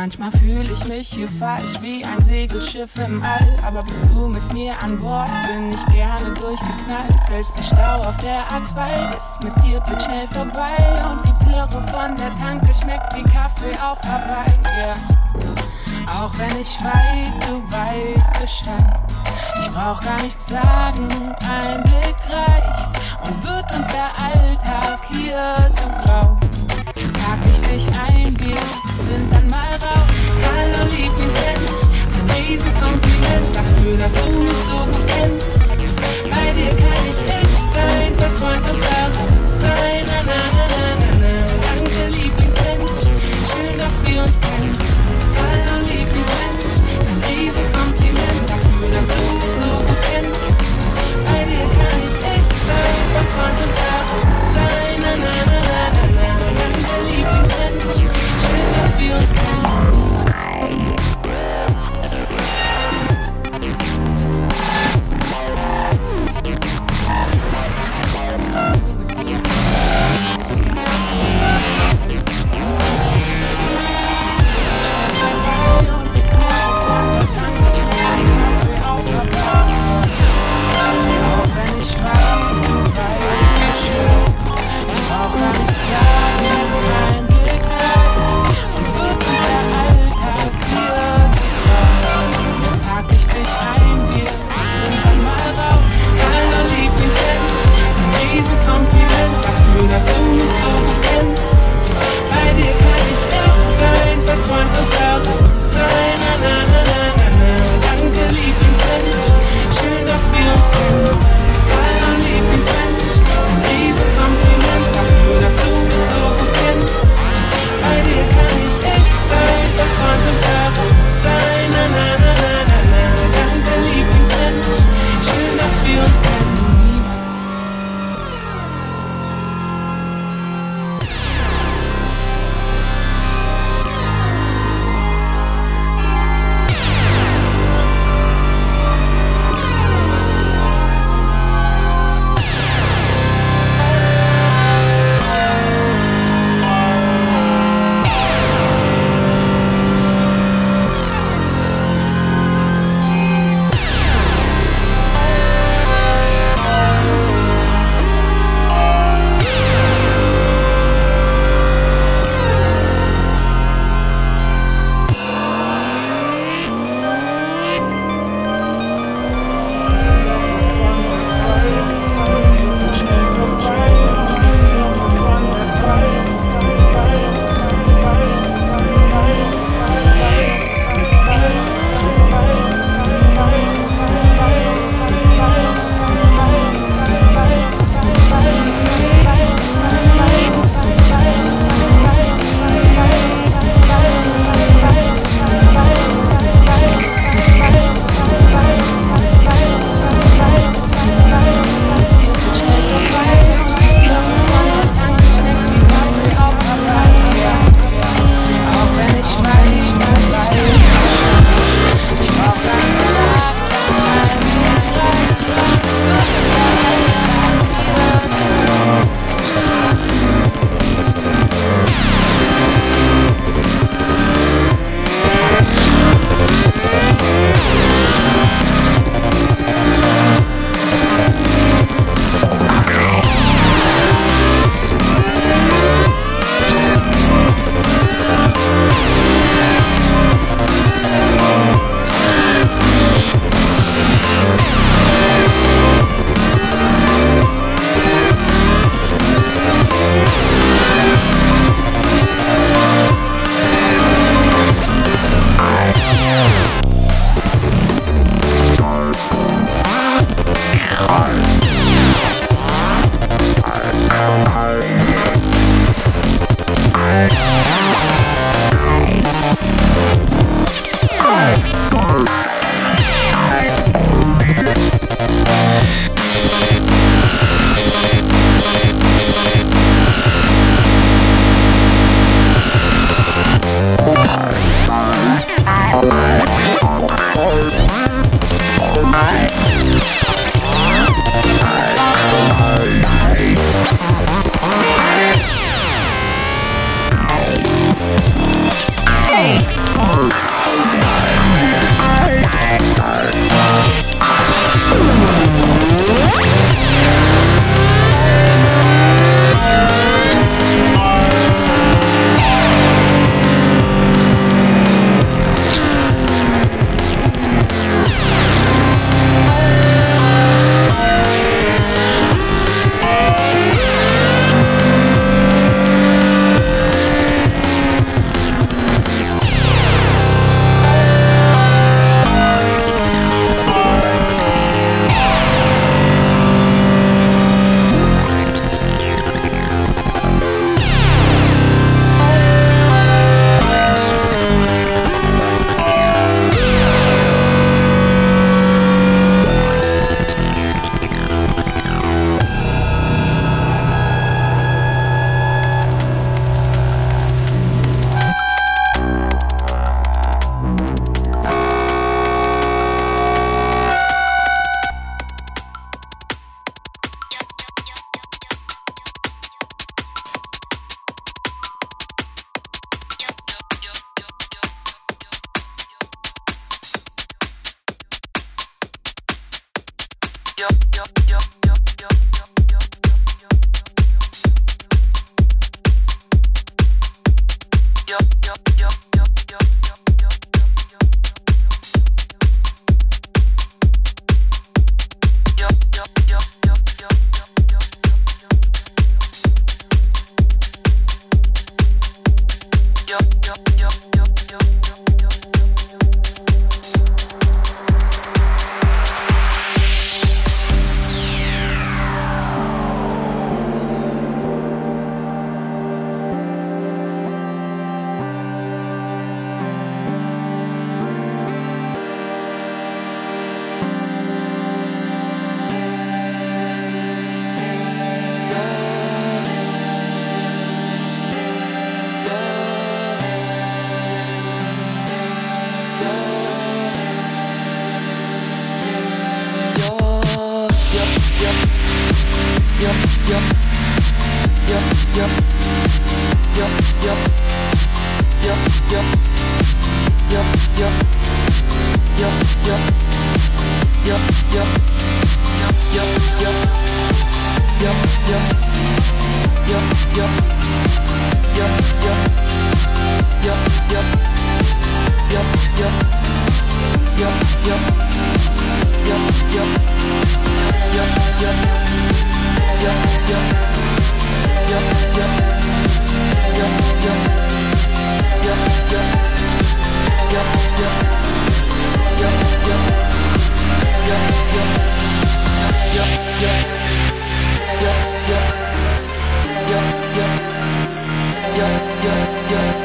Manchmal fühle ich mich hier falsch wie ein Segelschiff im All. Aber bist du mit mir an Bord, bin ich gerne durchgeknallt. Selbst der Stau auf der A2 ist mit dir blitzschnell vorbei. Und die Plörre von der Tanke schmeckt wie Kaffee auf Hawaii. Yeah. Auch wenn ich weit, du weißt Bescheid. Ich brauch gar nichts sagen, ein Blick reicht. Und wird uns der Alltag hier zu grau. Pack ich dich ein, dass du mich so gut kennst. Bei dir kann ich ich sein, verträumt und yo, yo. yap yap yap yap yap yap yap yap yap yap yap yap yap yap yap yap yap yap yeah, yeah, yeah.